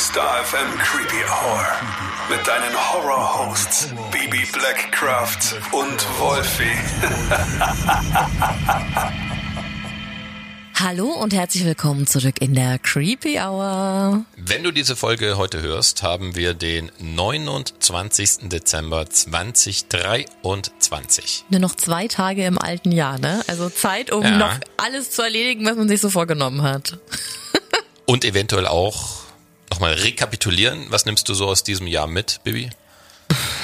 Star FM Creepy Hour. Mit deinen Horror-Hosts Baby Blackcraft und Wolfie. Hallo und herzlich willkommen zurück in der Creepy Hour. Wenn du diese Folge heute hörst, haben wir den 29. Dezember 2023. Nur noch zwei Tage im alten Jahr, ne? Also Zeit, um Ja. noch alles zu erledigen, was man sich so vorgenommen hat. Und eventuell auch nochmal rekapitulieren. Was nimmst du so aus diesem Jahr mit, Bibi?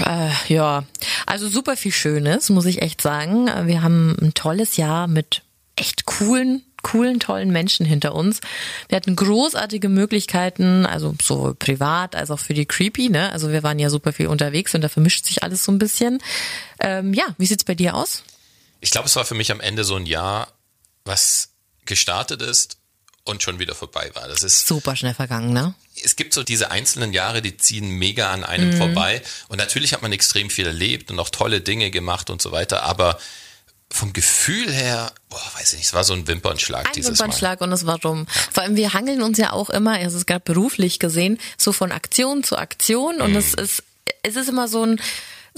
Äh, ja, also super viel Schönes, muss ich echt sagen. Wir haben ein tolles Jahr mit echt coolen, coolen, tollen Menschen hinter uns. Wir hatten großartige Möglichkeiten, also sowohl privat als auch für die Creepy, ne? Also wir waren ja super viel unterwegs und da vermischt sich alles so ein bisschen. Ähm, ja, wie sieht's bei dir aus? Ich glaube, es war für mich am Ende so ein Jahr, was gestartet ist und schon wieder vorbei war. Das ist Super schnell vergangen, ne? es gibt so diese einzelnen Jahre, die ziehen mega an einem vorbei. Und natürlich hat man extrem viel erlebt und auch tolle Dinge gemacht und so weiter. Aber vom Gefühl her, boah, weiß ich nicht, es war so ein Wimpernschlag Ein dieses Wimpernschlag und es war rum. Vor allem, wir hangeln uns ja auch immer, es ist gerade beruflich gesehen, so von Aktion zu Aktion und es ist, es ist immer so ein,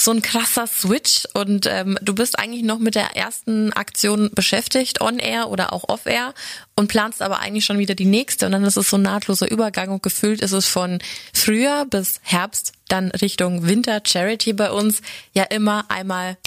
so ein krasser Switch und ähm, du bist eigentlich noch mit der ersten Aktion beschäftigt, on air oder auch off air und planst aber eigentlich schon wieder die nächste und dann ist es so ein nahtloser Übergang und gefühlt ist es von Frühjahr bis Herbst, dann Richtung Winter Charity bei uns ja immer einmal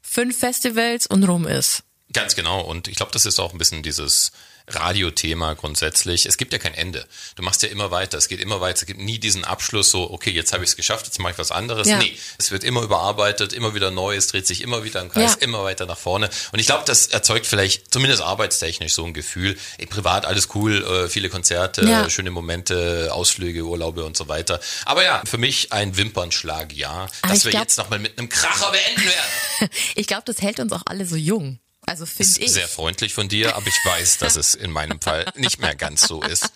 fünf Festivals und rum ist. Ganz genau. Und ich glaube, das ist auch ein bisschen dieses Radiothema grundsätzlich. Es gibt ja kein Ende. Du machst ja immer weiter. Es geht immer weiter. Es gibt nie diesen Abschluss so, okay, jetzt habe ich es geschafft, jetzt mache ich was anderes. Ja. Nee, es wird immer überarbeitet, immer wieder neu, es dreht sich immer wieder im Kreis, Ja. immer weiter nach vorne. Und ich glaube, das erzeugt vielleicht zumindest arbeitstechnisch so ein Gefühl, ey, privat alles cool, äh, viele Konzerte, Ja. schöne Momente, Ausflüge, Urlaube und so wetter Aber ja, für mich ein Wimpernschlag, ja, Aber dass wir glaub- jetzt nochmal mit einem Kracher beenden werden. Ich glaube, das hält uns auch alle so jung. Also finde ich. Sehr freundlich von dir, aber ich weiß, dass es in meinem Fall nicht mehr ganz so ist.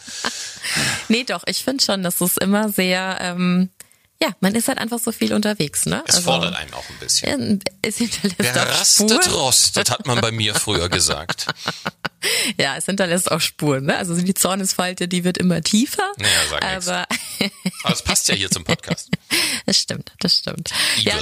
Nee, doch, ich finde schon, dass es immer sehr, ähm, ja, man ist halt einfach so viel unterwegs, ne? Es fordert einen auch ein bisschen. Es hinterlässt Wer rastet, Spuren. rostet, hat man bei mir früher gesagt. Ja, es hinterlässt auch Spuren, ne? Also die Zornesfalte, die wird immer tiefer. Naja, sag aber Aber es passt ja hier zum Podcast. das stimmt, das stimmt. Ja,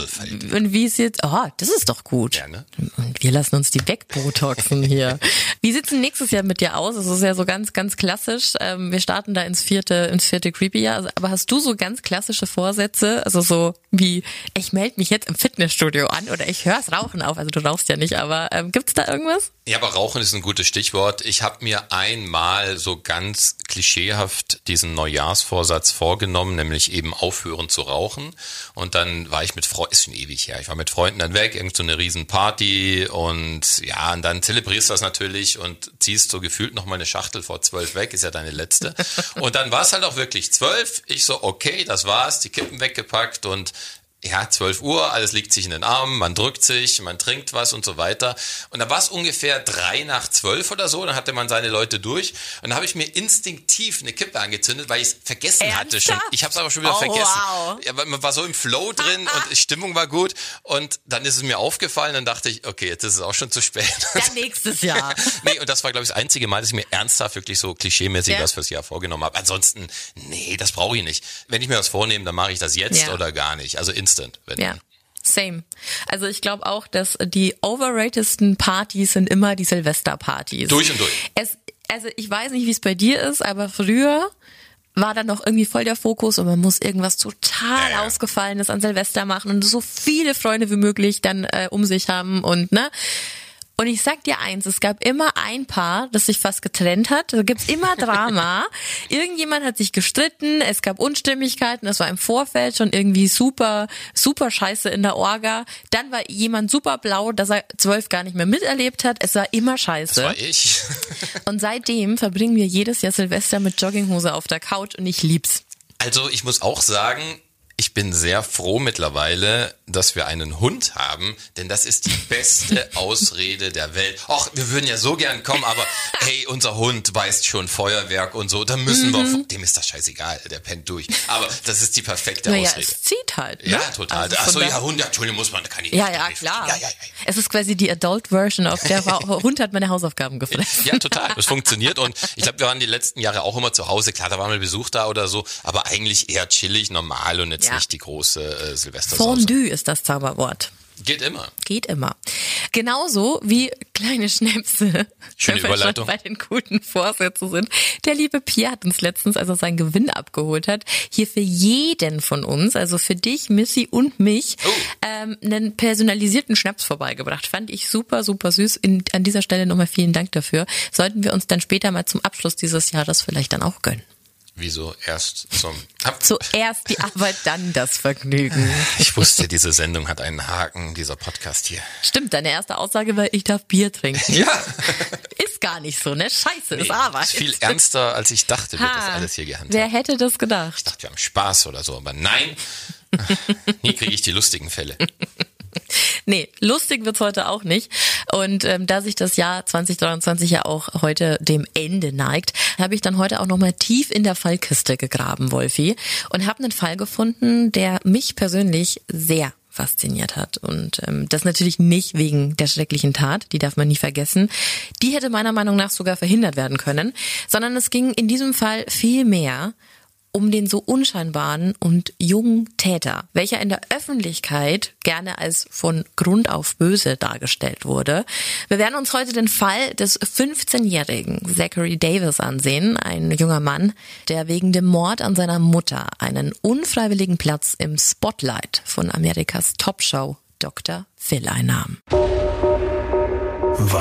und wie ist jetzt, oh, das ist doch gut. Ja, ne? Und wir lassen uns die wegbotoxen hier. Wie sieht's denn nächstes Jahr mit dir aus? Es ist ja so ganz, ganz klassisch. Ähm, wir starten da ins vierte, ins vierte Creepy-Jahr. Also, aber hast du so ganz klassische Vorsätze? Also so wie, ich melde mich jetzt im Fitnessstudio an oder ich hör's Rauchen auf. Also du rauchst ja nicht, aber ähm, gibt's da irgendwas? Ja, aber Rauchen ist ein gutes Stichwort. Ich habe mir einmal so ganz klischeehaft diesen Neujahrsvorsatz vorgenommen, nämlich eben aufhören zu rauchen. Und dann war ich mit Freunden, ist schon ewig her, ich war mit Freunden dann weg, irgend so eine riesen Party und ja, und dann zelebrierst du das natürlich und ziehst so gefühlt noch mal eine Schachtel vor zwölf weg, ist ja deine letzte. Und dann war es halt auch wirklich zwölf. Ich so, okay, das war's, die Kippen weggepackt und ja, 12 Uhr, alles liegt sich in den Armen, man drückt sich, man trinkt was und so weiter. Und da war es ungefähr drei nach zwölf oder so, dann hatte man seine Leute durch. Und da habe ich mir instinktiv eine Kippe angezündet, weil ich es vergessen hatte schon. Ernsthaft? Ich habe es aber schon wieder Oh, vergessen. wow. Ja, man war so im Flow drin und die Stimmung war gut. Und dann ist es mir aufgefallen, dann dachte ich, okay, jetzt ist es auch schon zu spät. Dann nächstes Jahr. nee, und das war, glaube ich, das einzige Mal, dass ich mir ernsthaft wirklich so klischeemäßig Ja. was fürs Jahr vorgenommen habe. Ansonsten, nee, das brauche ich nicht. Wenn ich mir was vornehme, dann mache ich das jetzt Ja. oder gar nicht. Also instant. Wenn Ja. Same. Also ich glaube auch, dass die overratedsten Partys sind immer die Silvesterpartys. Durch und durch. Es, also ich weiß nicht, wie es bei dir ist, aber früher war dann noch irgendwie voll der Fokus und man muss irgendwas total Ja, ja. ausgefallenes an Silvester machen und so viele Freunde wie möglich dann äh, um sich haben und ne. Und ich sag dir eins, es gab immer ein Paar, das sich fast getrennt hat. Da gibt's immer Drama. Irgendjemand hat sich gestritten, es gab Unstimmigkeiten, es war im Vorfeld schon irgendwie super, super scheiße in der Orga. Dann war jemand super blau, dass er zwölf gar nicht mehr miterlebt hat. Es war immer scheiße. Das war ich. Und seitdem verbringen wir jedes Jahr Silvester mit Jogginghose auf der Couch und ich lieb's. Also ich muss auch sagen, Ich bin sehr froh mittlerweile, dass wir einen Hund haben, denn das ist die beste Ausrede der Welt. Och, wir würden ja so gern kommen, aber hey, unser Hund weist schon Feuerwerk und so, da müssen mhm. wir, dem ist das scheißegal, der pennt durch. Aber das ist die perfekte naja, Ausrede. es zieht halt. Ne? Ja, total. Also Achso, ja, Hund, Entschuldigung, muss man, kann ich Ja, ja, klar. Ja, ja, ja. Es ist quasi die Adult Version, auf der Hund hat meine Hausaufgaben gefressen. Ja, total. Das funktioniert und ich glaube, wir waren die letzten Jahre auch immer zu Hause. Klar, da war mal Besuch da oder so, aber eigentlich eher chillig, normal und jetzt ja. nicht die große äh, Silvestersause. Fondue ist das Zauberwort. Geht immer. Geht immer. Genauso wie kleine Schnäpse. Schöne Überleitung. bei den guten Vorsätzen sind. Der liebe Pierre hat uns letztens, als er seinen Gewinn abgeholt hat, hier für jeden von uns, also für dich, Missy und mich, oh. ähm, einen personalisierten Schnaps vorbeigebracht. Fand ich super, super süß. In, an dieser Stelle nochmal vielen Dank dafür. Sollten wir uns dann später mal zum Abschluss dieses Jahres vielleicht dann auch gönnen. Wieso erst zum Ab Zuerst die Arbeit, dann das Vergnügen. Ich wusste, diese Sendung hat einen Haken, dieser Podcast hier. Stimmt, deine erste Aussage war, ich darf Bier trinken. Ja. Ist gar nicht so, ne? Scheiße, nee, ist Arbeit. Ist viel ernster, als ich dachte, wird ha, das alles hier gehandhabt. Wer hätte das gedacht? Ich dachte, wir haben Spaß oder so, aber nein. Nie kriege ich die lustigen Fälle. Nee, lustig wird's heute auch nicht. Und ähm, da sich das Jahr 2023 ja auch heute dem Ende neigt, habe ich dann heute auch nochmal tief in der Fallkiste gegraben, Wolfi, und habe einen Fall gefunden, der mich persönlich sehr fasziniert hat. Und ähm, das natürlich nicht wegen der schrecklichen Tat, die darf man nie vergessen. Die hätte meiner Meinung nach sogar verhindert werden können, sondern es ging in diesem Fall viel mehr um den so unscheinbaren und jungen Täter, welcher in der Öffentlichkeit gerne als von Grund auf böse dargestellt wurde. Wir werden uns heute den Fall des 15-jährigen Zachary Davis ansehen, ein junger Mann, der wegen dem Mord an seiner Mutter einen unfreiwilligen Platz im Spotlight von Amerikas Topshow Dr. Phil einnahm.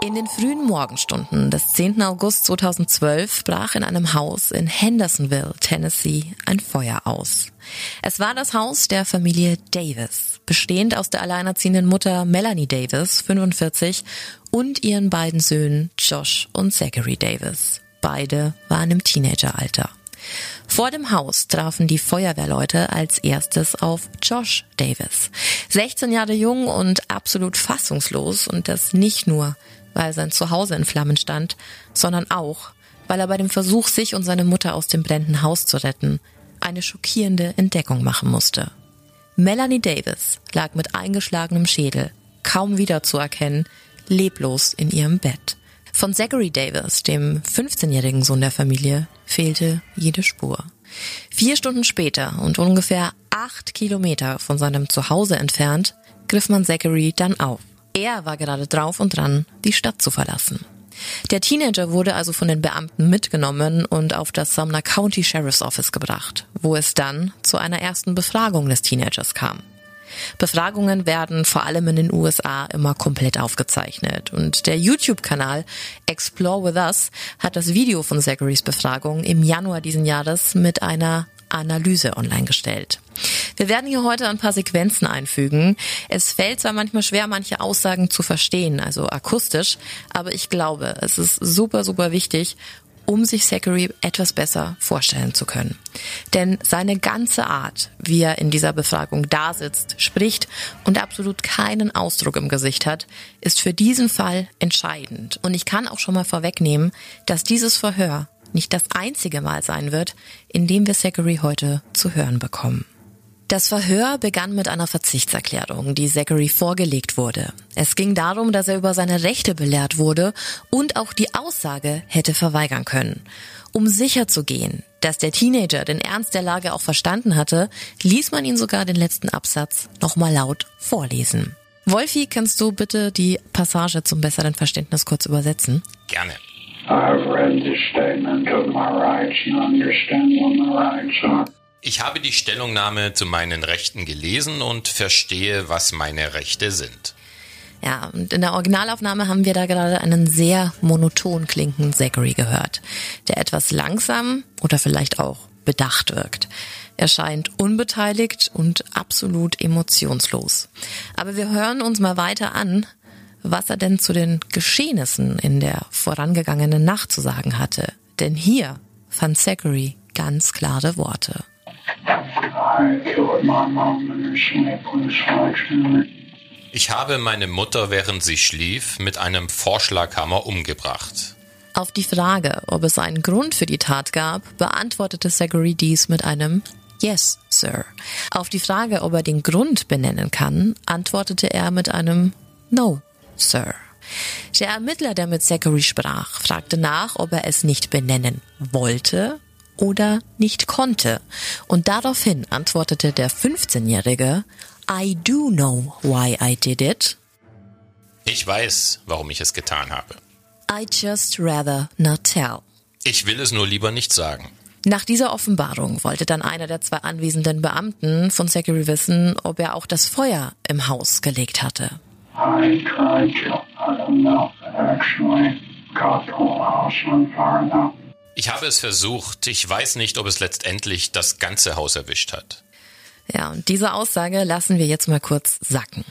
In den frühen Morgenstunden des 10. August 2012 brach in einem Haus in Hendersonville, Tennessee, ein Feuer aus. Es war das Haus der Familie Davis, bestehend aus der alleinerziehenden Mutter Melanie Davis, 45, und ihren beiden Söhnen Josh und Zachary Davis. Beide waren im Teenageralter. Vor dem Haus trafen die Feuerwehrleute als erstes auf Josh Davis. 16 Jahre jung und absolut fassungslos und das nicht nur, weil sein Zuhause in Flammen stand, sondern auch, weil er bei dem Versuch, sich und seine Mutter aus dem brennenden Haus zu retten, eine schockierende Entdeckung machen musste. Melanie Davis lag mit eingeschlagenem Schädel, kaum wiederzuerkennen, leblos in ihrem Bett. Von Zachary Davis, dem 15-jährigen Sohn der Familie, fehlte jede Spur. Vier Stunden später und ungefähr acht Kilometer von seinem Zuhause entfernt, griff man Zachary dann auf. Er war gerade drauf und dran, die Stadt zu verlassen. Der Teenager wurde also von den Beamten mitgenommen und auf das Sumner County Sheriff's Office gebracht, wo es dann zu einer ersten Befragung des Teenagers kam. Befragungen werden vor allem in den USA immer komplett aufgezeichnet und der YouTube-Kanal Explore With Us hat das Video von Zacharys Befragung im Januar diesen Jahres mit einer Analyse online gestellt. Wir werden hier heute ein paar Sequenzen einfügen. Es fällt zwar manchmal schwer, manche Aussagen zu verstehen, also akustisch, aber ich glaube, es ist super, super wichtig, um sich Zachary etwas besser vorstellen zu können. Denn seine ganze Art, wie er in dieser Befragung da sitzt, spricht und absolut keinen Ausdruck im Gesicht hat, ist für diesen Fall entscheidend. Und ich kann auch schon mal vorwegnehmen, dass dieses Verhör nicht das einzige Mal sein wird, in dem wir Zachary heute zu hören bekommen. Das Verhör begann mit einer Verzichtserklärung, die Zachary vorgelegt wurde. Es ging darum, dass er über seine Rechte belehrt wurde und auch die Aussage hätte verweigern können. Um sicher zu gehen, dass der Teenager den Ernst der Lage auch verstanden hatte, ließ man ihn sogar den letzten Absatz nochmal laut vorlesen. Wolfi, kannst du bitte die Passage zum besseren Verständnis kurz übersetzen? Gerne. I've read the statement of my rights and understand what my rights are. Ich habe die Stellungnahme zu meinen Rechten gelesen und verstehe, was meine Rechte sind. Ja, und in der Originalaufnahme haben wir da gerade einen sehr monoton klingenden Zachary gehört, der etwas langsam oder vielleicht auch bedacht wirkt. Er scheint unbeteiligt und absolut emotionslos. Aber wir hören uns mal weiter an, was er denn zu den Geschehnissen in der vorangegangenen Nacht zu sagen hatte. Denn hier fand Zachary ganz klare Worte. Ich habe meine Mutter, während sie schlief, mit einem Vorschlaghammer umgebracht. Auf die Frage, ob es einen Grund für die Tat gab, beantwortete Zachary dies mit einem Yes, Sir. Auf die Frage, ob er den Grund benennen kann, antwortete er mit einem No, Sir. Der Ermittler, der mit Zachary sprach, fragte nach, ob er es nicht benennen wollte oder nicht konnte. Und daraufhin antwortete der 15-Jährige, I do know why I did it. Ich weiß, warum ich es getan habe. I just rather not tell. Ich will es nur lieber nicht sagen. Nach dieser Offenbarung wollte dann einer der zwei anwesenden Beamten von Zachary wissen, ob er auch das Feuer im Haus gelegt hatte. I tried to. I don't know. Actually, got the whole house on fire now. Ich habe es versucht. Ich weiß nicht, ob es letztendlich das ganze Haus erwischt hat. Ja, und diese Aussage lassen wir jetzt mal kurz sacken.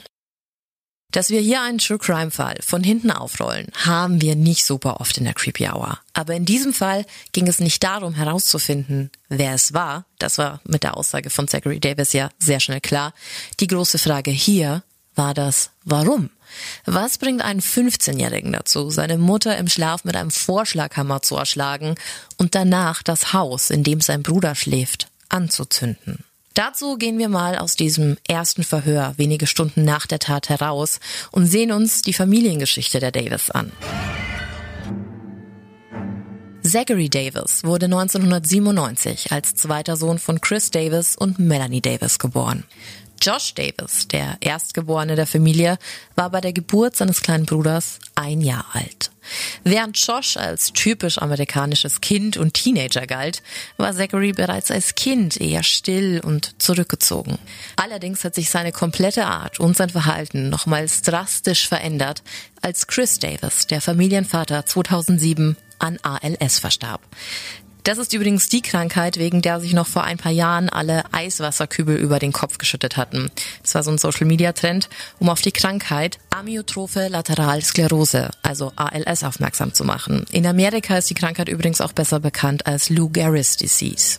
Dass wir hier einen True Crime Fall von hinten aufrollen, haben wir nicht super oft in der Creepy Hour. Aber in diesem Fall ging es nicht darum herauszufinden, wer es war. Das war mit der Aussage von Zachary Davis ja sehr schnell klar. Die große Frage hier war das Warum? Was bringt einen 15-Jährigen dazu, seine Mutter im Schlaf mit einem Vorschlaghammer zu erschlagen und danach das Haus, in dem sein Bruder schläft, anzuzünden? Dazu gehen wir mal aus diesem ersten Verhör wenige Stunden nach der Tat heraus und sehen uns die Familiengeschichte der Davis an. Zachary Davis wurde 1997 als zweiter Sohn von Chris Davis und Melanie Davis geboren. Josh Davis, der Erstgeborene der Familie, war bei der Geburt seines kleinen Bruders ein Jahr alt. Während Josh als typisch amerikanisches Kind und Teenager galt, war Zachary bereits als Kind eher still und zurückgezogen. Allerdings hat sich seine komplette Art und sein Verhalten nochmals drastisch verändert, als Chris Davis, der Familienvater 2007, an ALS verstarb. Das ist übrigens die Krankheit, wegen der sich noch vor ein paar Jahren alle Eiswasserkübel über den Kopf geschüttet hatten. Das war so ein Social-Media-Trend, um auf die Krankheit Amyotrophe Lateralsklerose, also ALS, aufmerksam zu machen. In Amerika ist die Krankheit übrigens auch besser bekannt als Lou Gehrig's Disease.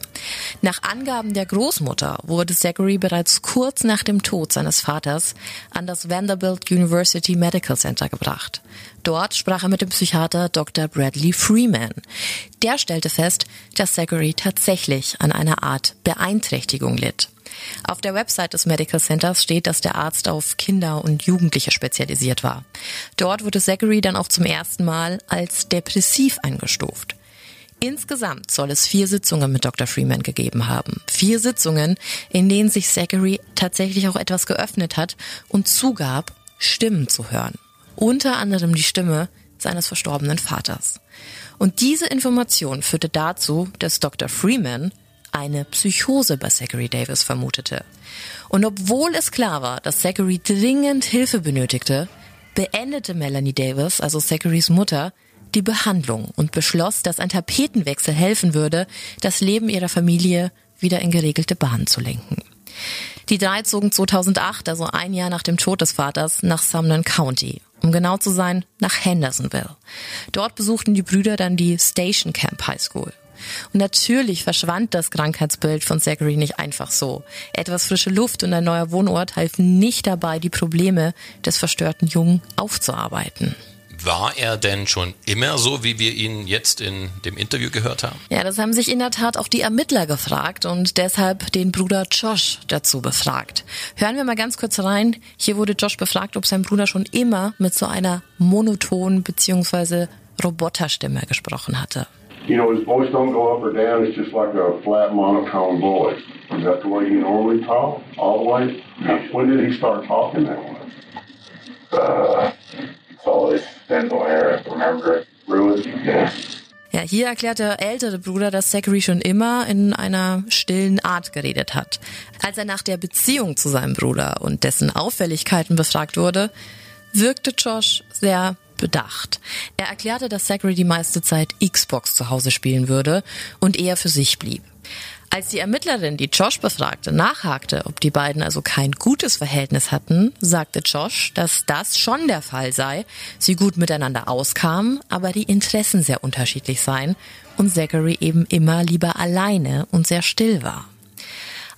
Nach Angaben der Großmutter wurde Zachary bereits kurz nach dem Tod seines Vaters an das Vanderbilt University Medical Center gebracht. Dort sprach er mit dem Psychiater Dr. Bradley Freeman. Der stellte fest, dass Zachary tatsächlich an einer Art Beeinträchtigung litt. Auf der Website des Medical Centers steht, dass der Arzt auf Kinder und Jugendliche spezialisiert war. Dort wurde Zachary dann auch zum ersten Mal als depressiv eingestuft. Insgesamt soll es vier Sitzungen mit Dr. Freeman gegeben haben. Vier Sitzungen, in denen sich Zachary tatsächlich auch etwas geöffnet hat und zugab, Stimmen zu hören unter anderem die Stimme seines verstorbenen Vaters. Und diese Information führte dazu, dass Dr. Freeman eine Psychose bei Zachary Davis vermutete. Und obwohl es klar war, dass Zachary dringend Hilfe benötigte, beendete Melanie Davis, also Zacharys Mutter, die Behandlung und beschloss, dass ein Tapetenwechsel helfen würde, das Leben ihrer Familie wieder in geregelte Bahnen zu lenken. Die drei zogen 2008, also ein Jahr nach dem Tod des Vaters, nach Sumner County um genau zu sein, nach Hendersonville. Dort besuchten die Brüder dann die Station Camp High School. Und natürlich verschwand das Krankheitsbild von Zachary nicht einfach so. Etwas frische Luft und ein neuer Wohnort halfen nicht dabei, die Probleme des verstörten Jungen aufzuarbeiten. War er denn schon immer so, wie wir ihn jetzt in dem Interview gehört haben? Ja, das haben sich in der Tat auch die Ermittler gefragt und deshalb den Bruder Josh dazu befragt. Hören wir mal ganz kurz rein. Hier wurde Josh befragt, ob sein Bruder schon immer mit so einer monotonen bzw. Roboterstimme gesprochen hatte. You know, his voice don't go up or down. It's just like a flat monotone voice. Is that the way he normally talk? Always? When did he start talking that way? Uh, Ja, hier erklärt der ältere Bruder, dass Zachary schon immer in einer stillen Art geredet hat. Als er nach der Beziehung zu seinem Bruder und dessen Auffälligkeiten befragt wurde, wirkte Josh sehr bedacht. Er erklärte, dass Zachary die meiste Zeit Xbox zu Hause spielen würde und eher für sich blieb. Als die Ermittlerin, die Josh befragte, nachhakte, ob die beiden also kein gutes Verhältnis hatten, sagte Josh, dass das schon der Fall sei, sie gut miteinander auskamen, aber die Interessen sehr unterschiedlich seien und Zachary eben immer lieber alleine und sehr still war.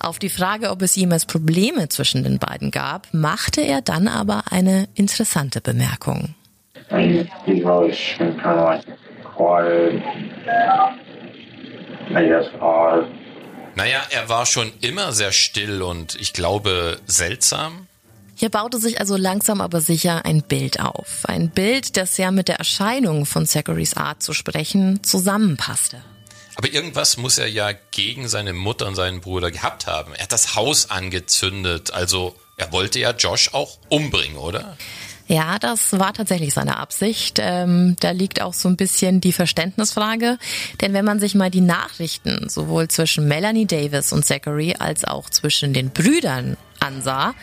Auf die Frage, ob es jemals Probleme zwischen den beiden gab, machte er dann aber eine interessante Bemerkung. I guess. Naja, er war schon immer sehr still und ich glaube seltsam. Hier baute sich also langsam aber sicher ein Bild auf. Ein Bild, das ja mit der Erscheinung von Zacharys Art zu sprechen zusammenpasste. Aber irgendwas muss er ja gegen seine Mutter und seinen Bruder gehabt haben. Er hat das Haus angezündet, also er wollte ja Josh auch umbringen, oder? Ja, das war tatsächlich seine Absicht. Ähm, da liegt auch so ein bisschen die Verständnisfrage. Denn wenn man sich mal die Nachrichten sowohl zwischen Melanie Davis und Zachary als auch zwischen den Brüdern ansah,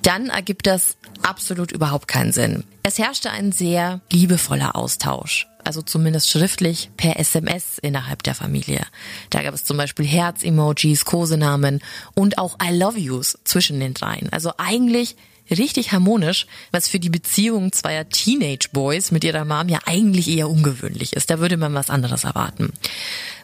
dann ergibt das absolut überhaupt keinen Sinn. Es herrschte ein sehr liebevoller Austausch. Also zumindest schriftlich per SMS innerhalb der Familie. Da gab es zum Beispiel Herz-Emojis, Kosenamen und auch I love yous zwischen den dreien. Also eigentlich richtig harmonisch, was für die Beziehung zweier Teenage Boys mit ihrer Mom ja eigentlich eher ungewöhnlich ist. Da würde man was anderes erwarten.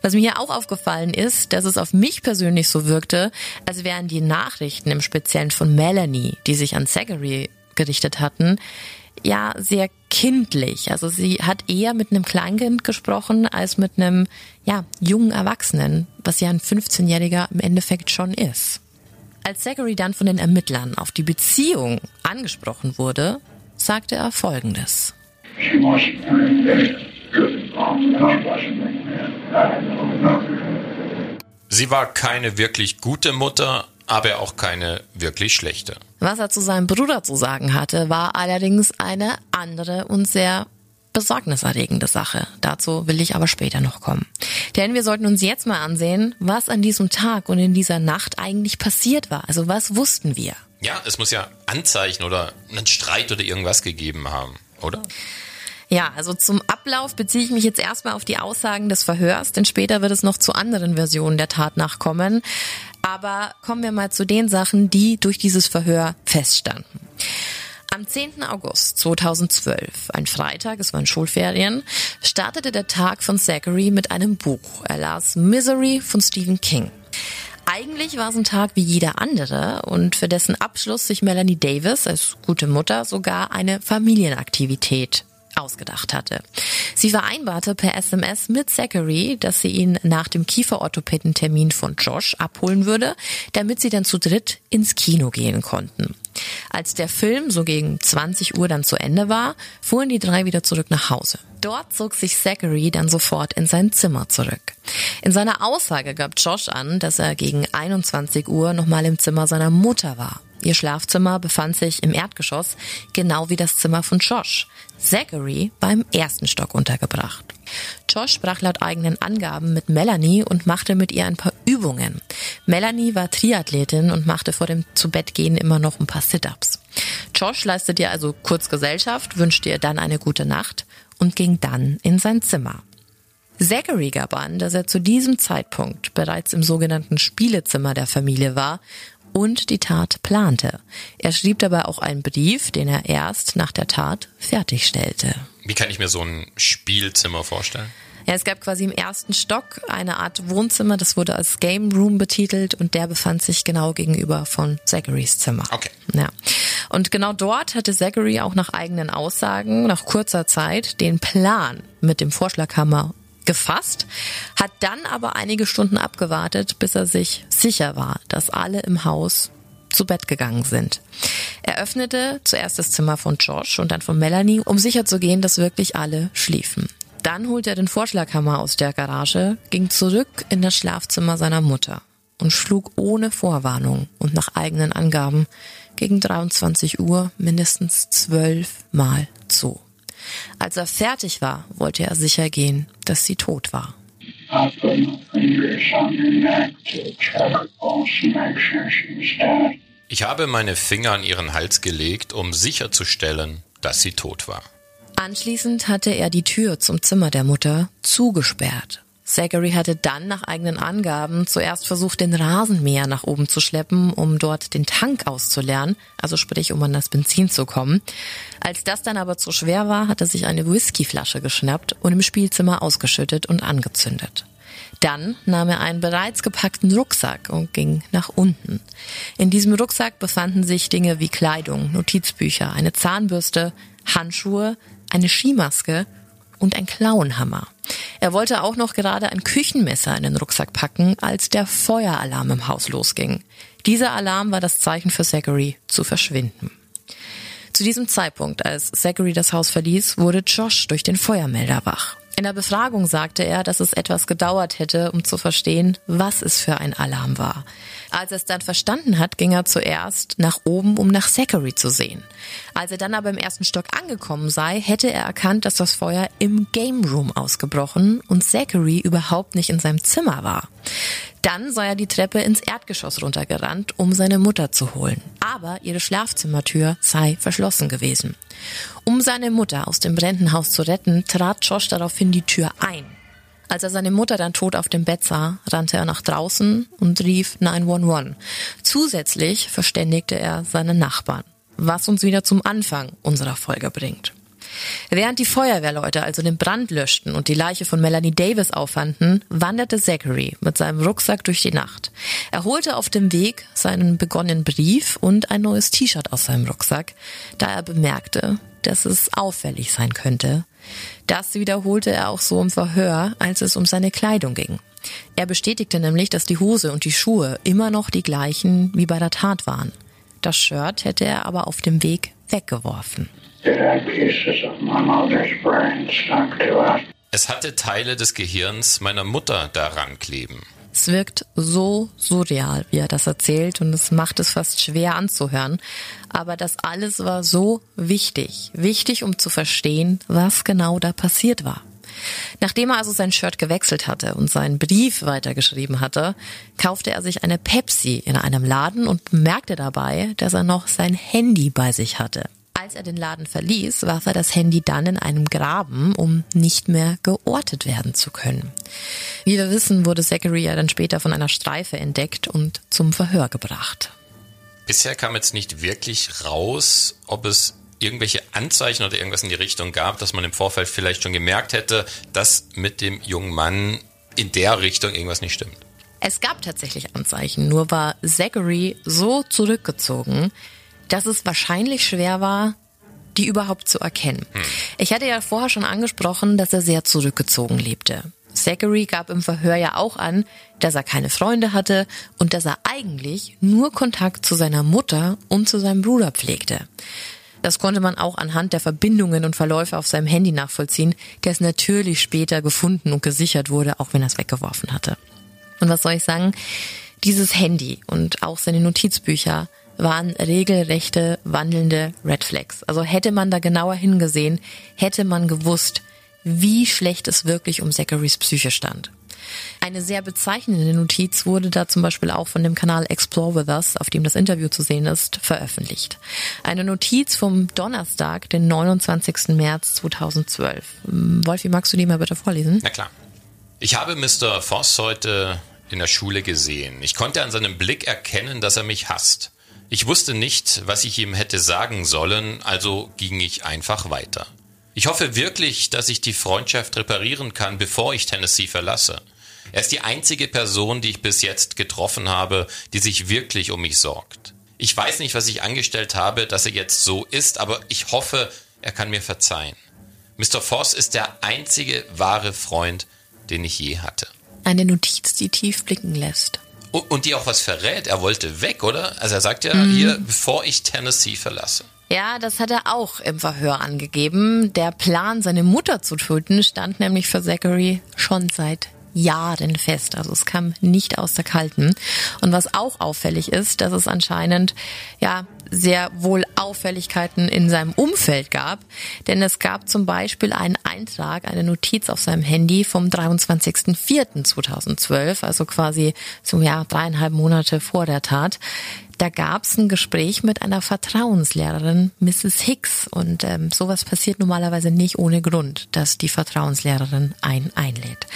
Was mir hier auch aufgefallen ist, dass es auf mich persönlich so wirkte, als wären die Nachrichten im Speziellen von Melanie, die sich an Zachary gerichtet hatten, ja sehr kindlich. Also sie hat eher mit einem Kleinkind gesprochen als mit einem ja jungen Erwachsenen, was ja ein 15-Jähriger im Endeffekt schon ist. Als Zachary dann von den Ermittlern auf die Beziehung angesprochen wurde, sagte er Folgendes. Sie war keine wirklich gute Mutter, aber auch keine wirklich schlechte. Was er zu seinem Bruder zu sagen hatte, war allerdings eine andere und sehr besorgniserregende Sache. Dazu will ich aber später noch kommen. Denn wir sollten uns jetzt mal ansehen, was an diesem Tag und in dieser Nacht eigentlich passiert war. Also was wussten wir? Ja, es muss ja Anzeichen oder einen Streit oder irgendwas gegeben haben, oder? Ja, also zum Ablauf beziehe ich mich jetzt erstmal auf die Aussagen des Verhörs, denn später wird es noch zu anderen Versionen der Tat nachkommen. Aber kommen wir mal zu den Sachen, die durch dieses Verhör feststanden. Am 10. August 2012, ein Freitag, es waren Schulferien, startete der Tag von Zachary mit einem Buch. Er las Misery von Stephen King. Eigentlich war es ein Tag wie jeder andere und für dessen Abschluss sich Melanie Davis als gute Mutter sogar eine Familienaktivität ausgedacht hatte. Sie vereinbarte per SMS mit Zachary, dass sie ihn nach dem Kieferorthopädentermin von Josh abholen würde, damit sie dann zu dritt ins Kino gehen konnten. Als der Film so gegen 20 Uhr dann zu Ende war, fuhren die drei wieder zurück nach Hause. Dort zog sich Zachary dann sofort in sein Zimmer zurück. In seiner Aussage gab Josh an, dass er gegen 21 Uhr nochmal im Zimmer seiner Mutter war. Ihr Schlafzimmer befand sich im Erdgeschoss, genau wie das Zimmer von Josh. Zachary war im ersten Stock untergebracht. Josh sprach laut eigenen Angaben mit Melanie und machte mit ihr ein paar Übungen. Melanie war Triathletin und machte vor dem Zubettgehen immer noch ein paar Sit-ups. Josh leistete ihr also kurz Gesellschaft, wünschte ihr dann eine gute Nacht und ging dann in sein Zimmer. Zachary gab an, dass er zu diesem Zeitpunkt bereits im sogenannten Spielezimmer der Familie war und die Tat plante. Er schrieb dabei auch einen Brief, den er erst nach der Tat fertigstellte. Wie kann ich mir so ein Spielzimmer vorstellen? Ja, es gab quasi im ersten Stock eine Art Wohnzimmer, das wurde als Game Room betitelt und der befand sich genau gegenüber von Zacharys Zimmer. Okay. Ja. Und genau dort hatte Zachary auch nach eigenen Aussagen nach kurzer Zeit den Plan mit dem Vorschlaghammer gefasst, hat dann aber einige Stunden abgewartet, bis er sich sicher war, dass alle im Haus zu Bett gegangen sind. Er öffnete zuerst das Zimmer von Josh und dann von Melanie, um sicherzugehen, dass wirklich alle schliefen. Dann holte er den Vorschlaghammer aus der Garage, ging zurück in das Schlafzimmer seiner Mutter und schlug ohne Vorwarnung und nach eigenen Angaben gegen 23 Uhr mindestens zwölf Mal zu. Als er fertig war, wollte er sicher gehen, dass sie tot war. Ich habe meine Finger an ihren Hals gelegt, um sicherzustellen, dass sie tot war. Anschließend hatte er die Tür zum Zimmer der Mutter zugesperrt. Zachary hatte dann nach eigenen Angaben zuerst versucht, den Rasenmäher nach oben zu schleppen, um dort den Tank auszuleeren, also sprich, um an das Benzin zu kommen. Als das dann aber zu schwer war, hat er sich eine Whiskyflasche geschnappt und im Spielzimmer ausgeschüttet und angezündet. Dann nahm er einen bereits gepackten Rucksack und ging nach unten. In diesem Rucksack befanden sich Dinge wie Kleidung, Notizbücher, eine Zahnbürste, Handschuhe, eine Skimaske und ein Klauenhammer. Er wollte auch noch gerade ein Küchenmesser in den Rucksack packen, als der Feueralarm im Haus losging. Dieser Alarm war das Zeichen für Zachary zu verschwinden. Zu diesem Zeitpunkt, als Zachary das Haus verließ, wurde Josh durch den Feuermelder wach. In der Befragung sagte er, dass es etwas gedauert hätte, um zu verstehen, was es für ein Alarm war. Als er es dann verstanden hat, ging er zuerst nach oben, um nach Zachary zu sehen. Als er dann aber im ersten Stock angekommen sei, hätte er erkannt, dass das Feuer im Game Room ausgebrochen und Zachary überhaupt nicht in seinem Zimmer war. Dann sei er die Treppe ins Erdgeschoss runtergerannt, um seine Mutter zu holen. Aber ihre Schlafzimmertür sei verschlossen gewesen. Um seine Mutter aus dem brennenden Haus zu retten, trat Josh daraufhin die Tür ein. Als er seine Mutter dann tot auf dem Bett sah, rannte er nach draußen und rief 911. Zusätzlich verständigte er seine Nachbarn, was uns wieder zum Anfang unserer Folge bringt. Während die Feuerwehrleute also den Brand löschten und die Leiche von Melanie Davis auffanden, wanderte Zachary mit seinem Rucksack durch die Nacht. Er holte auf dem Weg seinen begonnenen Brief und ein neues T-Shirt aus seinem Rucksack, da er bemerkte, dass es auffällig sein könnte. Das wiederholte er auch so im Verhör, als es um seine Kleidung ging. Er bestätigte nämlich, dass die Hose und die Schuhe immer noch die gleichen wie bei der Tat waren. Das Shirt hätte er aber auf dem Weg weggeworfen. Es hatte Teile des Gehirns meiner Mutter daran kleben. Es wirkt so surreal, wie er das erzählt, und es macht es fast schwer anzuhören. Aber das alles war so wichtig. Wichtig, um zu verstehen, was genau da passiert war. Nachdem er also sein Shirt gewechselt hatte und seinen Brief weitergeschrieben hatte, kaufte er sich eine Pepsi in einem Laden und bemerkte dabei, dass er noch sein Handy bei sich hatte. Als er den Laden verließ, warf er das Handy dann in einem Graben, um nicht mehr geortet werden zu können. Wie wir wissen, wurde Zachary ja dann später von einer Streife entdeckt und zum Verhör gebracht. Bisher kam jetzt nicht wirklich raus, ob es irgendwelche Anzeichen oder irgendwas in die Richtung gab, dass man im Vorfeld vielleicht schon gemerkt hätte, dass mit dem jungen Mann in der Richtung irgendwas nicht stimmt. Es gab tatsächlich Anzeichen, nur war Zachary so zurückgezogen, dass es wahrscheinlich schwer war, die überhaupt zu erkennen. Hm. Ich hatte ja vorher schon angesprochen, dass er sehr zurückgezogen lebte. Zachary gab im Verhör ja auch an, dass er keine Freunde hatte und dass er eigentlich nur Kontakt zu seiner Mutter und zu seinem Bruder pflegte. Das konnte man auch anhand der Verbindungen und Verläufe auf seinem Handy nachvollziehen, das natürlich später gefunden und gesichert wurde, auch wenn er es weggeworfen hatte. Und was soll ich sagen? Dieses Handy und auch seine Notizbücher waren regelrechte wandelnde Red Flags. Also hätte man da genauer hingesehen, hätte man gewusst, wie schlecht es wirklich um Zacharys Psyche stand. Eine sehr bezeichnende Notiz wurde da zum Beispiel auch von dem Kanal Explore With Us, auf dem das Interview zu sehen ist, veröffentlicht. Eine Notiz vom Donnerstag, den 29. März 2012. Wolfi, magst du die mal bitte vorlesen? Na klar. Ich habe Mr. Voss heute in der Schule gesehen. Ich konnte an seinem Blick erkennen, dass er mich hasst. Ich wusste nicht, was ich ihm hätte sagen sollen, also ging ich einfach weiter. Ich hoffe wirklich, dass ich die Freundschaft reparieren kann, bevor ich Tennessee verlasse. Er ist die einzige Person, die ich bis jetzt getroffen habe, die sich wirklich um mich sorgt. Ich weiß nicht, was ich angestellt habe, dass er jetzt so ist, aber ich hoffe, er kann mir verzeihen. Mr. Voss ist der einzige wahre Freund, den ich je hatte. Eine Notiz, die tief blicken lässt. Und die auch was verrät. Er wollte weg, oder? Also er sagt ja mhm. hier, bevor ich Tennessee verlasse. Ja, das hat er auch im Verhör angegeben. Der Plan, seine Mutter zu töten, stand nämlich für Zachary schon seit Jahren fest. Also es kam nicht aus der Kalten. Und was auch auffällig ist, dass es anscheinend ja sehr wohl Auffälligkeiten in seinem Umfeld gab. Denn es gab zum Beispiel einen Eintrag, eine Notiz auf seinem Handy vom 23.04.2012, also quasi zum Jahr dreieinhalb Monate vor der Tat. Da gab es ein Gespräch mit einer Vertrauenslehrerin, Mrs. Hicks. Und ähm, sowas passiert normalerweise nicht ohne Grund, dass die Vertrauenslehrerin einen einlädt.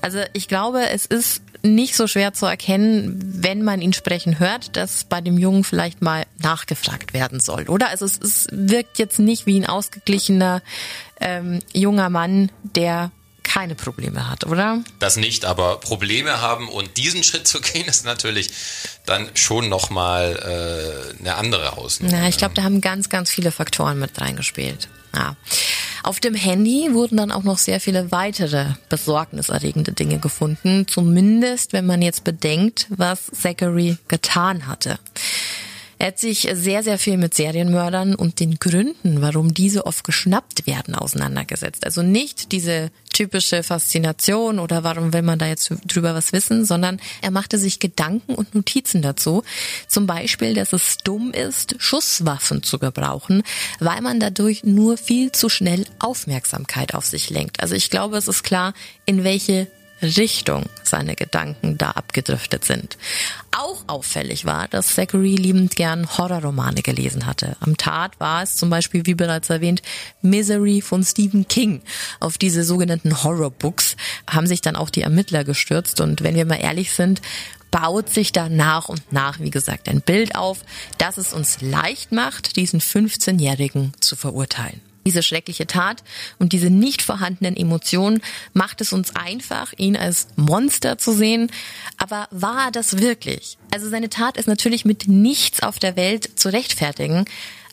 Also ich glaube, es ist nicht so schwer zu erkennen, wenn man ihn sprechen hört, dass bei dem Jungen vielleicht mal nachgefragt werden soll. Oder also es, es wirkt jetzt nicht wie ein ausgeglichener ähm, junger Mann, der keine Probleme hat, oder? Das nicht, aber Probleme haben und diesen Schritt zu gehen, ist natürlich dann schon nochmal äh, eine andere Hausnummer. Ja, ich glaube, da haben ganz, ganz viele Faktoren mit reingespielt. Ja. Auf dem Handy wurden dann auch noch sehr viele weitere besorgniserregende Dinge gefunden, zumindest wenn man jetzt bedenkt, was Zachary getan hatte. Er hat sich sehr, sehr viel mit Serienmördern und den Gründen, warum diese oft geschnappt werden, auseinandergesetzt. Also nicht diese typische Faszination oder warum will man da jetzt drüber was wissen, sondern er machte sich Gedanken und Notizen dazu. Zum Beispiel, dass es dumm ist, Schusswaffen zu gebrauchen, weil man dadurch nur viel zu schnell Aufmerksamkeit auf sich lenkt. Also ich glaube, es ist klar, in welche Richtung seine Gedanken da abgedriftet sind. Auch auffällig war, dass Zachary liebend gern Horrorromane gelesen hatte. Am Tat war es zum Beispiel, wie bereits erwähnt, Misery von Stephen King. Auf diese sogenannten Horrorbooks haben sich dann auch die Ermittler gestürzt und wenn wir mal ehrlich sind, baut sich da nach und nach, wie gesagt, ein Bild auf, das es uns leicht macht, diesen 15-Jährigen zu verurteilen. Diese schreckliche Tat und diese nicht vorhandenen Emotionen macht es uns einfach, ihn als Monster zu sehen. Aber war das wirklich? Also seine Tat ist natürlich mit nichts auf der Welt zu rechtfertigen.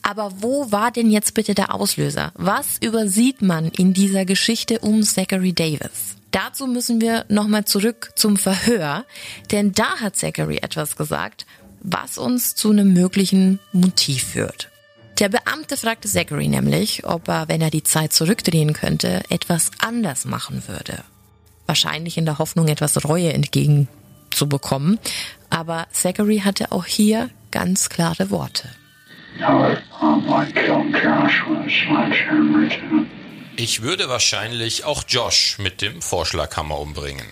Aber wo war denn jetzt bitte der Auslöser? Was übersieht man in dieser Geschichte um Zachary Davis? Dazu müssen wir nochmal zurück zum Verhör, denn da hat Zachary etwas gesagt, was uns zu einem möglichen Motiv führt. Der Beamte fragte Zachary nämlich, ob er, wenn er die Zeit zurückdrehen könnte, etwas anders machen würde. Wahrscheinlich in der Hoffnung, etwas Reue entgegenzubekommen. Aber Zachary hatte auch hier ganz klare Worte. Ich würde wahrscheinlich auch Josh mit dem Vorschlaghammer umbringen.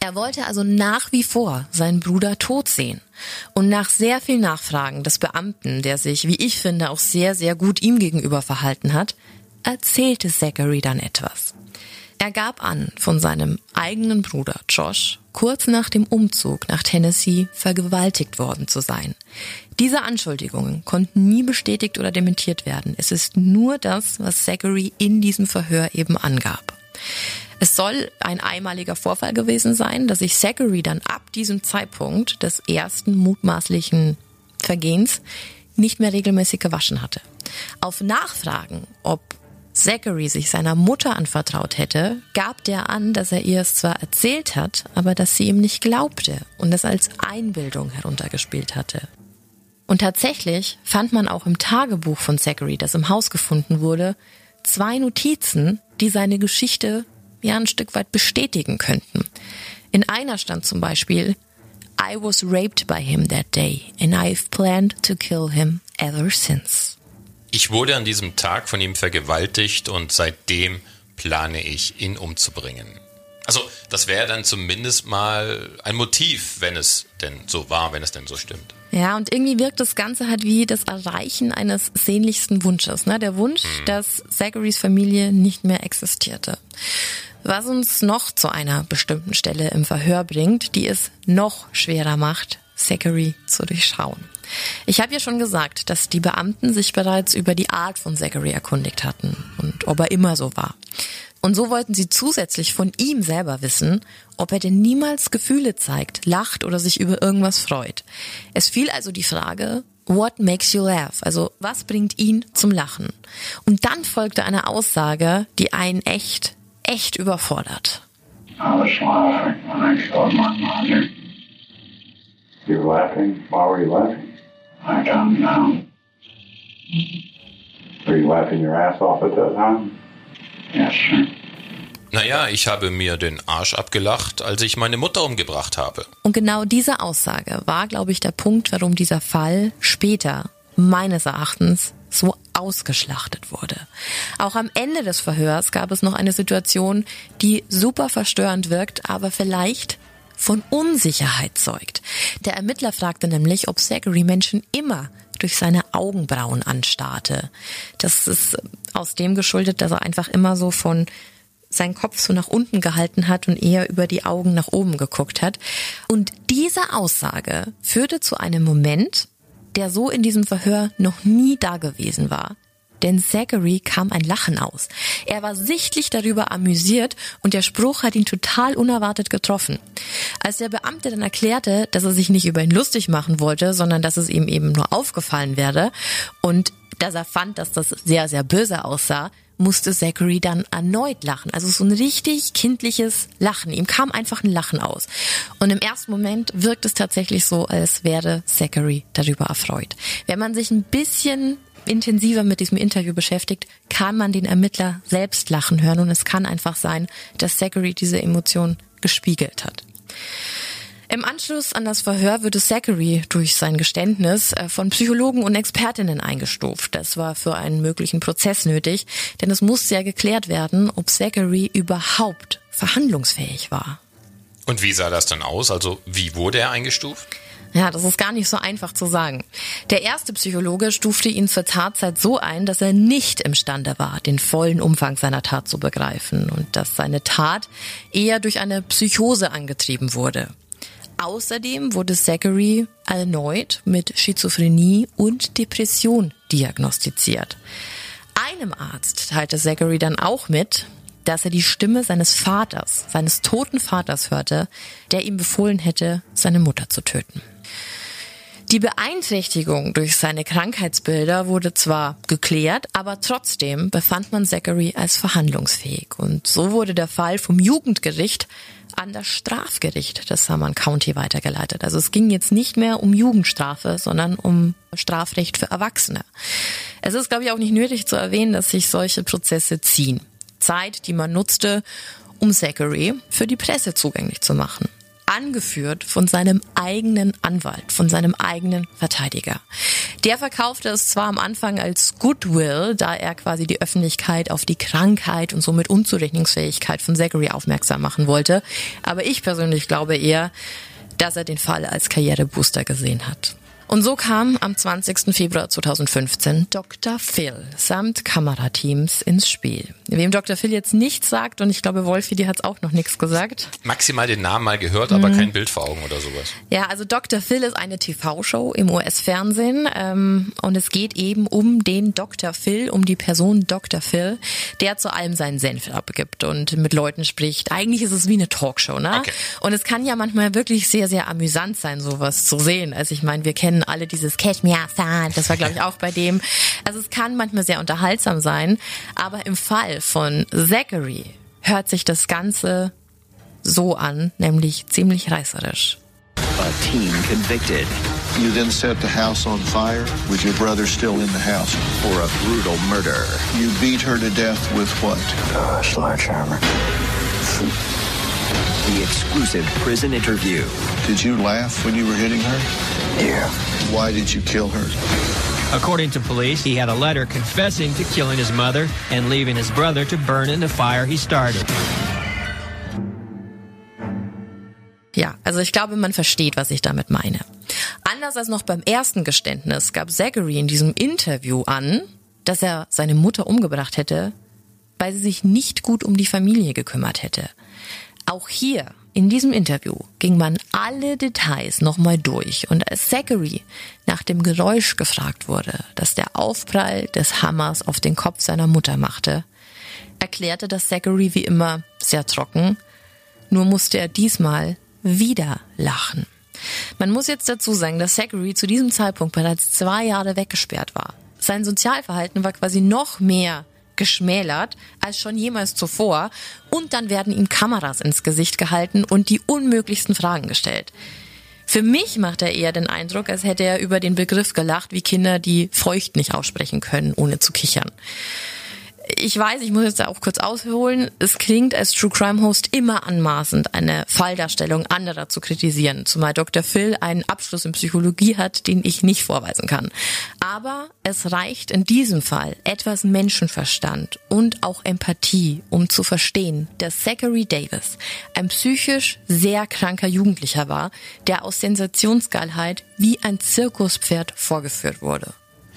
Er wollte also nach wie vor seinen Bruder tot sehen. Und nach sehr viel Nachfragen des Beamten, der sich, wie ich finde, auch sehr, sehr gut ihm gegenüber verhalten hat, erzählte Zachary dann etwas. Er gab an, von seinem eigenen Bruder Josh kurz nach dem Umzug nach Tennessee vergewaltigt worden zu sein. Diese Anschuldigungen konnten nie bestätigt oder dementiert werden. Es ist nur das, was Zachary in diesem Verhör eben angab. Es soll ein einmaliger Vorfall gewesen sein, dass sich Zachary dann ab diesem Zeitpunkt des ersten mutmaßlichen Vergehens nicht mehr regelmäßig gewaschen hatte. Auf Nachfragen, ob Zachary sich seiner Mutter anvertraut hätte, gab der an, dass er ihr es zwar erzählt hat, aber dass sie ihm nicht glaubte und es als Einbildung heruntergespielt hatte. Und tatsächlich fand man auch im Tagebuch von Zachary, das im Haus gefunden wurde, zwei Notizen, die seine Geschichte ja ein Stück weit bestätigen könnten. In einer stand zum Beispiel, I was raped by him that day and I've planned to kill him ever since. Ich wurde an diesem Tag von ihm vergewaltigt und seitdem plane ich, ihn umzubringen. Also, das wäre dann zumindest mal ein Motiv, wenn es denn so war, wenn es denn so stimmt. Ja, und irgendwie wirkt das Ganze halt wie das Erreichen eines sehnlichsten Wunsches. Ne? Der Wunsch, hm. dass Zacharys Familie nicht mehr existierte. Was uns noch zu einer bestimmten Stelle im Verhör bringt, die es noch schwerer macht, Zachary zu durchschauen. Ich habe ja schon gesagt, dass die Beamten sich bereits über die Art von Zachary erkundigt hatten und ob er immer so war. Und so wollten sie zusätzlich von ihm selber wissen, ob er denn niemals Gefühle zeigt, lacht oder sich über irgendwas freut. Es fiel also die Frage, what makes you laugh? Also was bringt ihn zum Lachen? Und dann folgte eine Aussage, die einen echt echt überfordert. I was laughing when I killed my mother. You were laughing? Why were you laughing? I don't know. Were you laughing your ass off at that time? Yes, sir. Naja, ich habe mir den Arsch abgelacht, als ich meine Mutter umgebracht habe. Und genau diese Aussage war, glaube ich, der Punkt, warum dieser Fall später, meines Erachtens, so ausgeschlachtet wurde. Auch am Ende des Verhörs gab es noch eine Situation, die super verstörend wirkt, aber vielleicht von Unsicherheit zeugt. Der Ermittler fragte nämlich, ob Zachary Menschen immer durch seine Augenbrauen anstarrte. Das ist aus dem geschuldet, dass er einfach immer so von seinen Kopf so nach unten gehalten hat und eher über die Augen nach oben geguckt hat. Und diese Aussage führte zu einem Moment, der so in diesem Verhör noch nie da gewesen war. Denn Zachary kam ein Lachen aus. Er war sichtlich darüber amüsiert und der Spruch hat ihn total unerwartet getroffen. Als der Beamte dann erklärte, dass er sich nicht über ihn lustig machen wollte, sondern dass es ihm eben nur aufgefallen werde und dass er fand, dass das sehr, sehr böse aussah, musste Zachary dann erneut lachen. Also so ein richtig kindliches Lachen. Ihm kam einfach ein Lachen aus. Und im ersten Moment wirkt es tatsächlich so, als wäre Zachary darüber erfreut. Wenn man sich ein bisschen intensiver mit diesem Interview beschäftigt, kann man den Ermittler selbst lachen hören und es kann einfach sein, dass Zachary diese Emotion gespiegelt hat. Im Anschluss an das Verhör würde Zachary durch sein Geständnis äh, von Psychologen und Expertinnen eingestuft. Das war für einen möglichen Prozess nötig, denn es musste ja geklärt werden, ob Zachary überhaupt verhandlungsfähig war. Und wie sah das dann aus? Also wie wurde er eingestuft? Ja, das ist gar nicht so einfach zu sagen. Der erste Psychologe stufte ihn zur Tatzeit so ein, dass er nicht imstande war, den vollen Umfang seiner Tat zu begreifen und dass seine Tat eher durch eine Psychose angetrieben wurde. Außerdem wurde Zachary erneut mit Schizophrenie und Depression diagnostiziert. Einem Arzt teilte Zachary dann auch mit, dass er die Stimme seines Vaters, seines toten Vaters hörte, der ihm befohlen hätte, seine Mutter zu töten. Die Beeinträchtigung durch seine Krankheitsbilder wurde zwar geklärt, aber trotzdem befand man Zachary als verhandlungsfähig. Und so wurde der Fall vom Jugendgericht an das Strafgericht des Saman County weitergeleitet. Also es ging jetzt nicht mehr um Jugendstrafe, sondern um Strafrecht für Erwachsene. Es ist, glaube ich, auch nicht nötig zu erwähnen, dass sich solche Prozesse ziehen. Zeit, die man nutzte, um Zachary für die Presse zugänglich zu machen angeführt von seinem eigenen Anwalt, von seinem eigenen Verteidiger. Der verkaufte es zwar am Anfang als Goodwill, da er quasi die Öffentlichkeit auf die Krankheit und somit Unzurechnungsfähigkeit von Zachary aufmerksam machen wollte, aber ich persönlich glaube eher, dass er den Fall als Karrierebooster gesehen hat. Und so kam am 20. Februar 2015 Dr. Phil samt Kamerateams ins Spiel. Wem Dr. Phil jetzt nichts sagt, und ich glaube, Wolfi, dir hat's auch noch nichts gesagt. Maximal den Namen mal gehört, aber mhm. kein Bild vor Augen oder sowas. Ja, also Dr. Phil ist eine TV-Show im US-Fernsehen ähm, und es geht eben um den Dr. Phil, um die Person Dr. Phil, der zu allem seinen Senf abgibt und mit Leuten spricht. Eigentlich ist es wie eine Talkshow, ne? Okay. Und es kann ja manchmal wirklich sehr, sehr amüsant sein, sowas zu sehen. Also ich meine, wir kennen kennen alle dieses Catch Me Outside. Das war, glaube ich, auch bei dem. Also es kann manchmal sehr unterhaltsam sein, aber im Fall von Zachary hört sich das Ganze so an, nämlich ziemlich reißerisch. A teen convicted. You then set the house on fire with your brother still in the house. For a brutal murder. You beat her to death with what? Uh, sledgehammer. The exclusive prison interview. Did you laugh when you were hitting her? Yeah. Why did you kill her? According to police, he had a letter confessing to killing his mother and leaving his brother to burn in the fire he started. Ja, also ich glaube, man versteht, was ich damit meine. Anders als noch beim ersten Geständnis gab Zachary in diesem Interview an, dass er seine Mutter umgebracht hätte, weil sie sich nicht gut um die Familie gekümmert hätte. Auch hier in diesem Interview ging man alle Details nochmal durch und als Zachary nach dem Geräusch gefragt wurde, das der Aufprall des Hammers auf den Kopf seiner Mutter machte, erklärte das Zachary wie immer sehr trocken, nur musste er diesmal wieder lachen. Man muss jetzt dazu sagen, dass Zachary zu diesem Zeitpunkt bereits zwei Jahre weggesperrt war. Sein Sozialverhalten war quasi noch mehr geschmälert als schon jemals zuvor und dann werden ihm Kameras ins Gesicht gehalten und die unmöglichsten Fragen gestellt. Für mich macht er eher den Eindruck, als hätte er über den Begriff gelacht, wie Kinder, die feucht nicht aussprechen können, ohne zu kichern. Ich weiß, ich muss jetzt auch kurz ausholen. Es klingt als True Crime Host immer anmaßend, eine Falldarstellung anderer zu kritisieren, zumal Dr. Phil einen Abschluss in Psychologie hat, den ich nicht vorweisen kann. Aber es reicht in diesem Fall etwas Menschenverstand und auch Empathie, um zu verstehen, dass Zachary Davis ein psychisch sehr kranker Jugendlicher war, der aus Sensationsgeilheit wie ein Zirkuspferd vorgeführt wurde.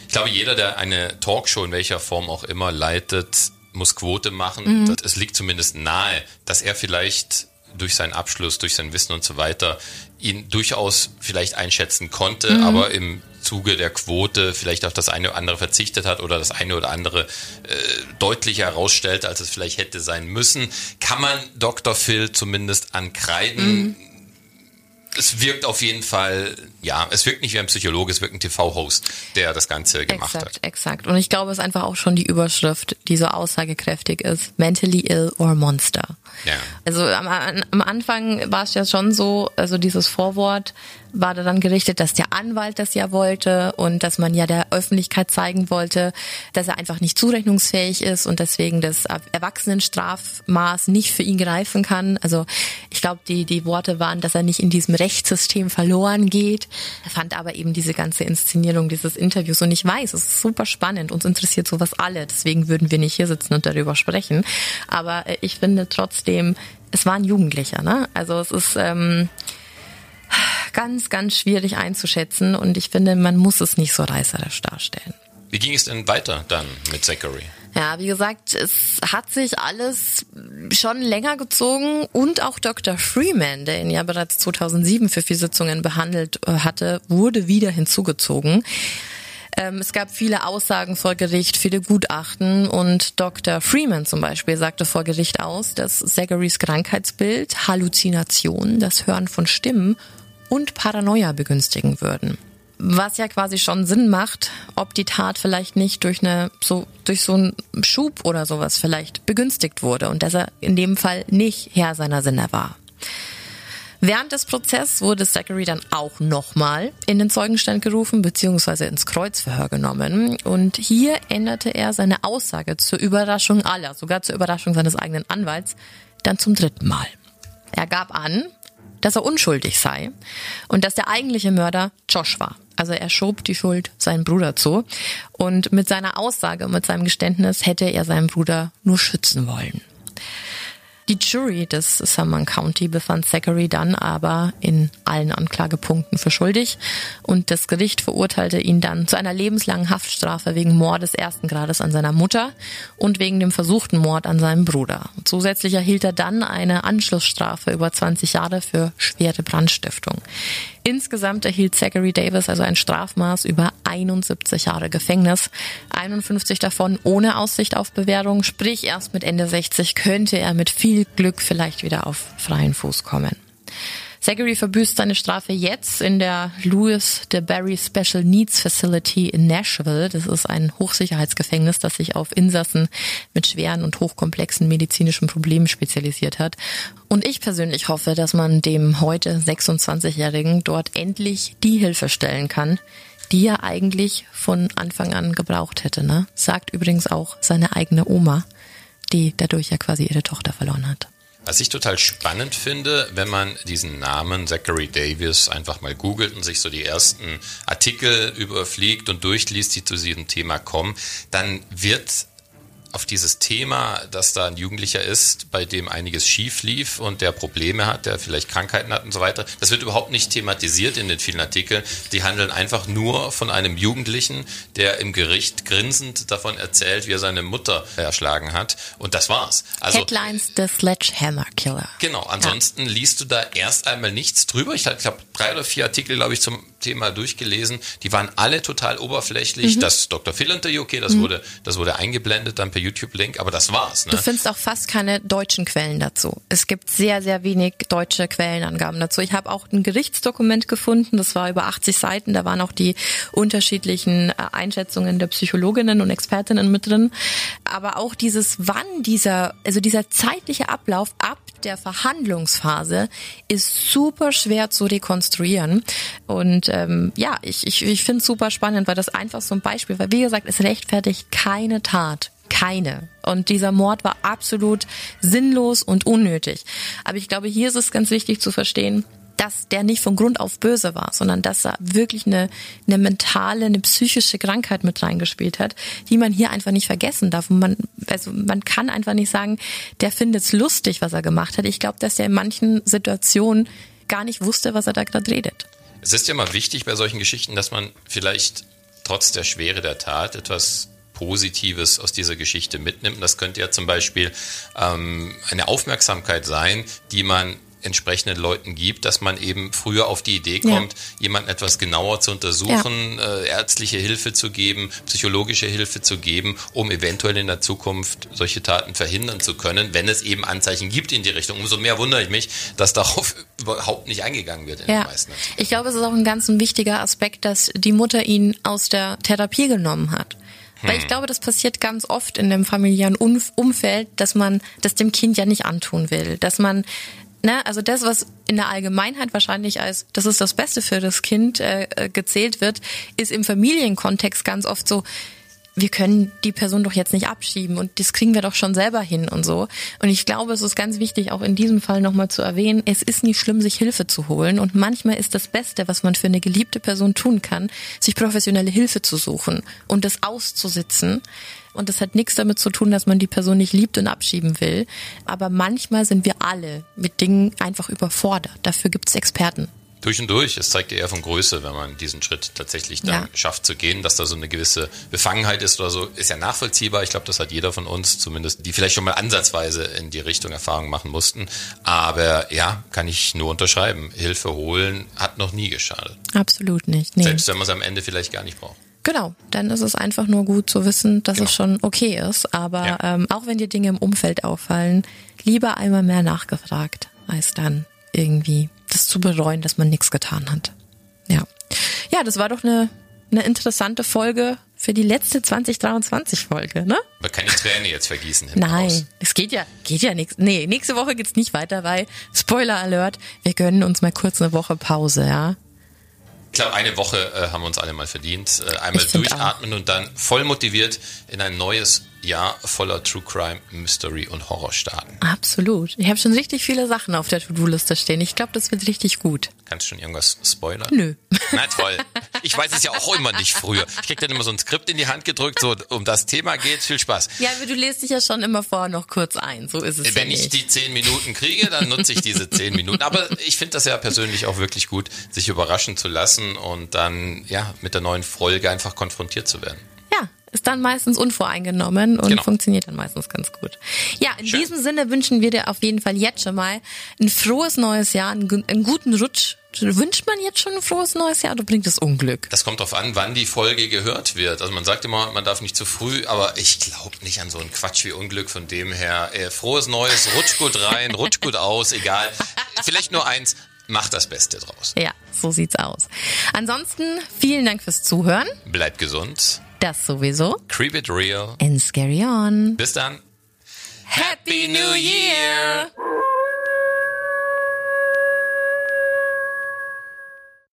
Ich glaube, jeder, der eine Talkshow in welcher Form auch immer leitet, muss Quote machen. Mhm. Es liegt zumindest nahe, dass er vielleicht durch seinen Abschluss, durch sein Wissen und so weiter ihn durchaus vielleicht einschätzen konnte, mhm. aber im Zuge der Quote vielleicht auf das eine oder andere verzichtet hat oder das eine oder andere äh, deutlicher herausstellt, als es vielleicht hätte sein müssen, kann man Dr. Phil zumindest ankreiden. Mhm es wirkt auf jeden Fall, ja, es wirkt nicht wie ein Psychologe, es wirkt ein TV-Host, der das Ganze gemacht exakt, hat. Exakt. Und ich glaube, es ist einfach auch schon die Überschrift, die so aussagekräftig ist. Mentally ill or monster. Ja. Also am, am Anfang war es ja schon so, also dieses Vorwort, war da dann gerichtet, dass der Anwalt das ja wollte und dass man ja der Öffentlichkeit zeigen wollte, dass er einfach nicht zurechnungsfähig ist und deswegen das Erwachsenenstrafmaß nicht für ihn greifen kann. Also ich glaube, die, die Worte waren, dass er nicht in diesem Rechtssystem verloren geht. Er fand aber eben diese ganze Inszenierung dieses Interviews und ich weiß, es ist super spannend, uns interessiert sowas alle, deswegen würden wir nicht hier sitzen und darüber sprechen. Aber äh, ich finde trotzdem, es war ein Jugendlicher, ne? Also es ist ähm, ganz, ganz schwierig einzuschätzen und ich finde, man muss es nicht so reißerisch darstellen. Wie ging es denn weiter dann mit Zachary? Ja, wie gesagt, es hat sich alles schon länger gezogen und auch Dr. Freeman, der ihn ja bereits 2007 für vier Sitzungen behandelt äh, hatte, wurde wieder hinzugezogen. Ähm, es gab viele Aussagen vor Gericht, viele Gutachten und Dr. Freeman zum Beispiel sagte vor Gericht aus, dass Zacharys Krankheitsbild, Halluzination, das Hören von Stimmen und Paranoia begünstigen würden. Was ja quasi schon Sinn macht, ob die Tat vielleicht nicht durch eine so durch so einen Schub oder sowas vielleicht begünstigt wurde und dass er in dem Fall nicht Herr seiner Sinne war. Während des Prozesses wurde Zachary dann auch nochmal in den Zeugenstand gerufen bzw. ins Kreuzverhör genommen. Und hier änderte er seine Aussage zur Überraschung aller, sogar zur Überraschung seines eigenen Anwalts, dann zum dritten Mal. Er gab an, dass er unschuldig sei und dass der eigentliche Mörder Josh war. Also er schob die Schuld seinem Bruder zu und mit seiner Aussage und mit seinem Geständnis hätte er seinen Bruder nur schützen wollen. Die Jury des Summon County befand Zachary dann aber in allen Anklagepunkten für schuldig und das Gericht verurteilte ihn dann zu einer lebenslangen Haftstrafe wegen Mordes ersten Grades an seiner Mutter und wegen dem versuchten Mord an seinem Bruder. Zusätzlich erhielt er dann eine Anschlussstrafe über 20 Jahre für schwere Brandstiftung. Insgesamt erhielt Zachary Davis also ein Strafmaß über 71 Jahre Gefängnis, 51 davon ohne Aussicht auf Bewährung, sprich erst mit Ende 60 könnte er mit viel Glück vielleicht wieder auf freien Fuß kommen. Zachary verbüßt seine Strafe jetzt in der Louis de Barry Special Needs Facility in Nashville. Das ist ein Hochsicherheitsgefängnis, das sich auf Insassen mit schweren und hochkomplexen medizinischen Problemen spezialisiert hat. Und ich persönlich hoffe, dass man dem heute 26-Jährigen dort endlich die Hilfe stellen kann, die er eigentlich von Anfang an gebraucht hätte. Ne? Sagt übrigens auch seine eigene Oma, die dadurch ja quasi ihre Tochter verloren hat. Was ich total spannend finde, wenn man diesen Namen Zachary Davis einfach mal googelt und sich so die ersten Artikel überfliegt und durchliest, die zu diesem Thema kommen, dann wird auf dieses Thema, dass da ein Jugendlicher ist, bei dem einiges schief lief und der Probleme hat, der vielleicht Krankheiten hat und so weiter. Das wird überhaupt nicht thematisiert in den vielen Artikeln. Die handeln einfach nur von einem Jugendlichen, der im Gericht grinsend davon erzählt, wie er seine Mutter erschlagen hat. Und das war's. Also, Headlines The Sledgehammer Killer. Genau. Ansonsten ja. liest du da erst einmal nichts drüber. Ich habe drei oder vier Artikel, glaube ich, zum Thema durchgelesen. Die waren alle total oberflächlich. Mhm. Das Dr. Phil Interview, okay, das mhm. wurde, das wurde eingeblendet dann per YouTube-Link, aber das war's. Ne? Du findest auch fast keine deutschen Quellen dazu. Es gibt sehr, sehr wenig deutsche Quellenangaben dazu. Ich habe auch ein Gerichtsdokument gefunden, das war über 80 Seiten, da waren auch die unterschiedlichen äh, Einschätzungen der Psychologinnen und Expertinnen mit drin. Aber auch dieses, wann dieser, also dieser zeitliche Ablauf ab der Verhandlungsphase ist super schwer zu rekonstruieren. Und ähm, ja, ich, ich, ich finde es super spannend, weil das einfach so ein Beispiel, weil wie gesagt, es rechtfertigt keine Tat keine Und dieser Mord war absolut sinnlos und unnötig. Aber ich glaube, hier ist es ganz wichtig zu verstehen, dass der nicht von Grund auf böse war, sondern dass er wirklich eine, eine mentale, eine psychische Krankheit mit reingespielt hat, die man hier einfach nicht vergessen darf. Und man, also man kann einfach nicht sagen, der findet es lustig, was er gemacht hat. Ich glaube, dass er in manchen Situationen gar nicht wusste, was er da gerade redet. Es ist ja mal wichtig bei solchen Geschichten, dass man vielleicht trotz der Schwere der Tat etwas Positives aus dieser Geschichte mitnimmt. Das könnte ja zum Beispiel ähm, eine Aufmerksamkeit sein, die man entsprechenden Leuten gibt, dass man eben früher auf die Idee kommt, ja. jemanden etwas genauer zu untersuchen, ja. äh, ärztliche Hilfe zu geben, psychologische Hilfe zu geben, um eventuell in der Zukunft solche Taten verhindern zu können, wenn es eben Anzeichen gibt in die Richtung. Umso mehr wundere ich mich, dass darauf überhaupt nicht eingegangen wird in ja. den meisten. Ich glaube, es ist auch ein ganz ein wichtiger Aspekt, dass die Mutter ihn aus der Therapie genommen hat. Weil ich hm. glaube, das passiert ganz oft in dem familiären Umfeld, dass man das dem Kind ja nicht antun will, dass man ne, also das, was in der Allgemeinheit wahrscheinlich als das ist das Beste für das Kind äh, äh, gezählt wird, ist im Familienkontext ganz oft so, wir können die Person doch jetzt nicht abschieben und das kriegen wir doch schon selber hin und so. Und ich glaube, es ist ganz wichtig, auch in diesem Fall nochmal zu erwähnen, es ist nicht schlimm, sich Hilfe zu holen. Und manchmal ist das Beste, was man für eine geliebte Person tun kann, sich professionelle Hilfe zu suchen und das auszusitzen. Und das hat nichts damit zu tun, dass man die Person nicht liebt und abschieben will. Aber manchmal sind wir alle mit Dingen einfach überfordert. Dafür gibt es Experten. Durch und durch. Es zeigt eher von Größe, wenn man diesen Schritt tatsächlich dann ja. schafft zu gehen, dass da so eine gewisse Befangenheit ist oder so, ist ja nachvollziehbar. Ich glaube, das hat jeder von uns, zumindest die vielleicht schon mal ansatzweise in die Richtung Erfahrung machen mussten. Aber ja, kann ich nur unterschreiben. Hilfe holen hat noch nie geschadet. Absolut nicht. Nee. Selbst wenn man es am Ende vielleicht gar nicht braucht. Genau, dann ist es einfach nur gut zu wissen, dass genau. es schon okay ist. Aber ja. ähm, auch wenn dir Dinge im Umfeld auffallen, lieber einmal mehr nachgefragt, als dann irgendwie das zu bereuen, dass man nichts getan hat. Ja. Ja, das war doch eine, eine interessante Folge für die letzte 2023 Folge, ne? Aber keine Träne jetzt vergießen. Nein, es geht ja, geht ja nichts. Nee, nächste Woche geht's nicht weiter, weil Spoiler Alert, wir gönnen uns mal kurz eine Woche Pause, ja? Ich glaube, eine Woche äh, haben wir uns alle mal verdient. Äh, einmal durchatmen und dann voll motiviert in ein neues Jahr voller True Crime, Mystery und Horror starten. Absolut. Ich habe schon richtig viele Sachen auf der To-Do-Liste stehen. Ich glaube, das wird richtig gut. Kannst du schon irgendwas spoilern? Nö. Na toll. Ich weiß es ja auch immer nicht früher. Ich krieg dann immer so ein Skript in die Hand gedrückt, so um das Thema geht. Viel Spaß. Ja, aber du lest dich ja schon immer vorher noch kurz ein. So ist es. Wenn ja ich die zehn Minuten kriege, dann nutze ich diese zehn Minuten. Aber ich finde das ja persönlich auch wirklich gut, sich überraschen zu lassen und dann ja mit der neuen Folge einfach konfrontiert zu werden ist dann meistens unvoreingenommen und genau. funktioniert dann meistens ganz gut. Ja, in Schön. diesem Sinne wünschen wir dir auf jeden Fall jetzt schon mal ein frohes neues Jahr, einen, einen guten Rutsch. Wünscht man jetzt schon ein frohes neues Jahr oder bringt es Unglück? Das kommt darauf an, wann die Folge gehört wird. Also man sagt immer, man darf nicht zu früh, aber ich glaube nicht an so einen Quatsch wie Unglück. Von dem her, äh, frohes Neues, rutsch gut rein, rutsch gut aus, egal. Vielleicht nur eins, mach das Beste draus. Ja, so sieht's aus. Ansonsten vielen Dank fürs Zuhören. Bleibt gesund. Das sowieso. Creep it real. And scary on. Bis dann. Happy New Year!